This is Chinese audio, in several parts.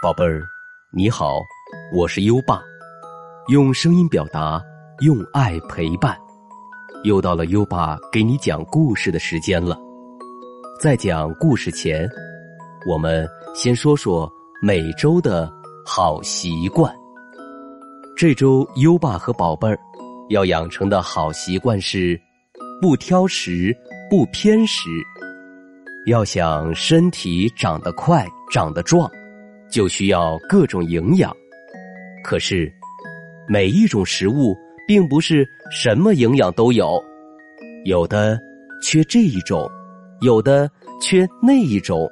宝贝儿，你好，我是优爸，用声音表达，用爱陪伴。又到了优爸给你讲故事的时间了。在讲故事前，我们先说说每周的好习惯。这周优爸和宝贝儿要养成的好习惯是：不挑食，不偏食。要想身体长得快、长得壮。就需要各种营养，可是每一种食物并不是什么营养都有，有的缺这一种，有的缺那一种。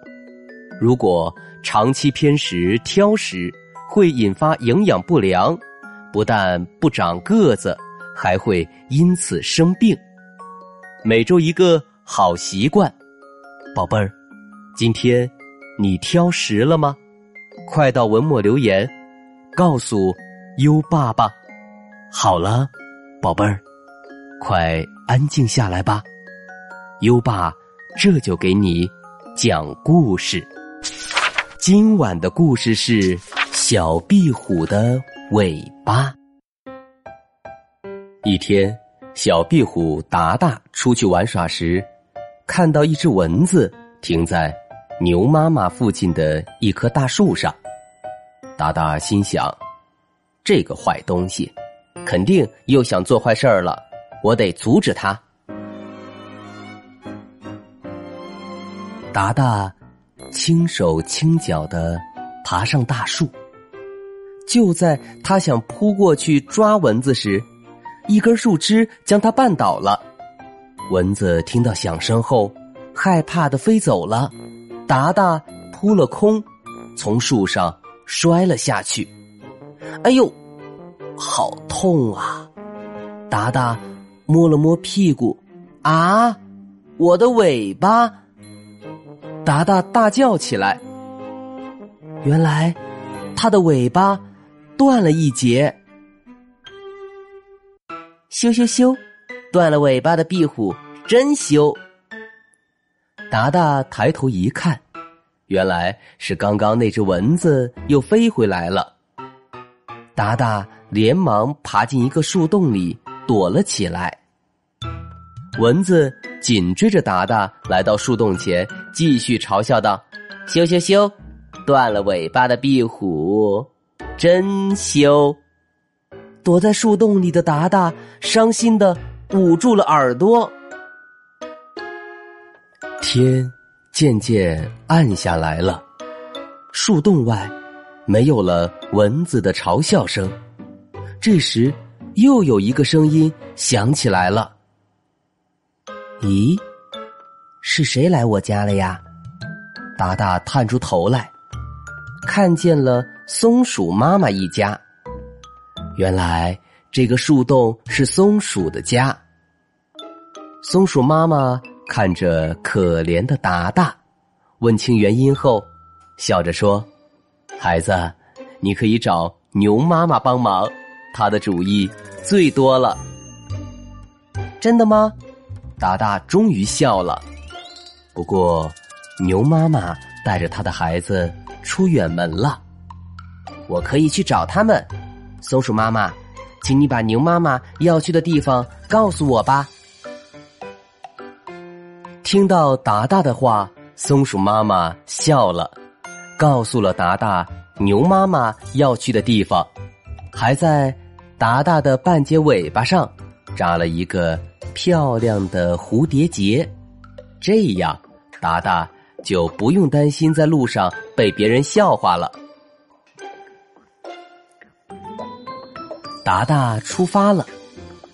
如果长期偏食挑食，会引发营养不良，不但不长个子，还会因此生病。每周一个好习惯，宝贝儿，今天你挑食了吗？快到文末留言，告诉优爸爸。好了，宝贝儿，快安静下来吧。优爸这就给你讲故事。今晚的故事是小壁虎的尾巴。一天，小壁虎达达出去玩耍时，看到一只蚊子停在。牛妈妈附近的一棵大树上，达达心想：“这个坏东西，肯定又想做坏事儿了，我得阻止他。”达达轻手轻脚的爬上大树，就在他想扑过去抓蚊子时，一根树枝将他绊倒了。蚊子听到响声后，害怕的飞走了。达达扑了空，从树上摔了下去。哎呦，好痛啊！达达摸了摸屁股，啊，我的尾巴！达达大叫起来。原来他的尾巴断了一截。羞羞羞！断了尾巴的壁虎真羞。达达抬头一看，原来是刚刚那只蚊子又飞回来了。达达连忙爬进一个树洞里躲了起来。蚊子紧追着达达来到树洞前，继续嘲笑道：“羞羞羞！断了尾巴的壁虎，真羞！”躲在树洞里的达达伤心的捂住了耳朵。天渐渐暗下来了，树洞外没有了蚊子的嘲笑声。这时，又有一个声音响起来了：“咦，是谁来我家了呀？”达达探出头来，看见了松鼠妈妈一家。原来这个树洞是松鼠的家。松鼠妈妈。看着可怜的达达，问清原因后，笑着说：“孩子，你可以找牛妈妈帮忙，她的主意最多了。”真的吗？达达终于笑了。不过，牛妈妈带着她的孩子出远门了，我可以去找他们。松鼠妈妈，请你把牛妈妈要去的地方告诉我吧。听到达达的话，松鼠妈妈笑了，告诉了达达牛妈妈要去的地方，还在达达的半截尾巴上扎了一个漂亮的蝴蝶结，这样达达就不用担心在路上被别人笑话了。达达出发了，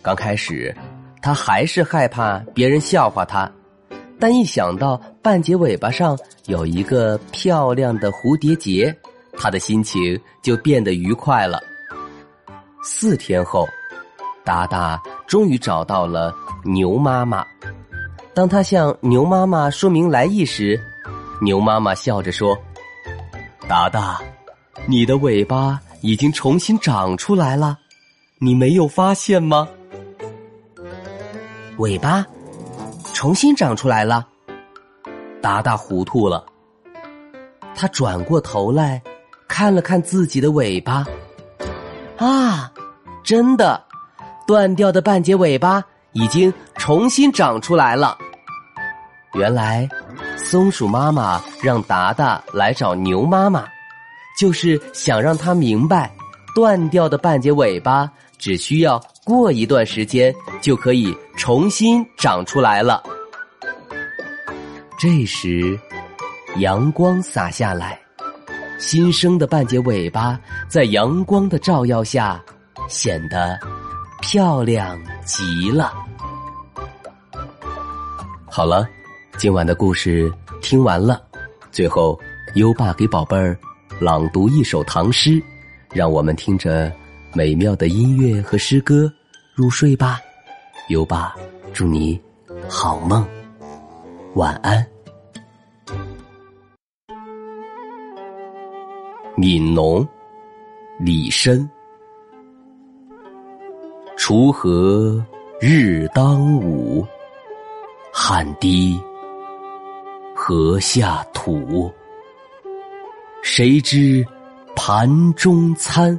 刚开始他还是害怕别人笑话他。但一想到半截尾巴上有一个漂亮的蝴蝶结，他的心情就变得愉快了。四天后，达达终于找到了牛妈妈。当他向牛妈妈说明来意时，牛妈妈笑着说：“达达，你的尾巴已经重新长出来了，你没有发现吗？”尾巴。重新长出来了，达达糊涂了。他转过头来，看了看自己的尾巴，啊，真的，断掉的半截尾巴已经重新长出来了。原来，松鼠妈妈让达达来找牛妈妈，就是想让他明白，断掉的半截尾巴只需要过一段时间就可以重新长出来了。这时，阳光洒下来。新生的半截尾巴在阳光的照耀下，显得漂亮极了。好了，今晚的故事听完了，最后优爸给宝贝儿朗读一首唐诗，让我们听着美妙的音乐和诗歌入睡吧。优爸祝你好梦，晚安。《悯农》李绅，锄禾日当午，汗滴禾下土。谁知盘中餐，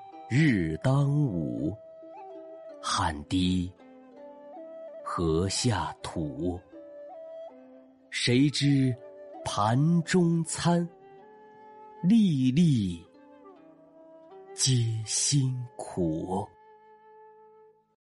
日当午，汗滴禾下土。谁知盘中餐，粒粒。皆辛苦。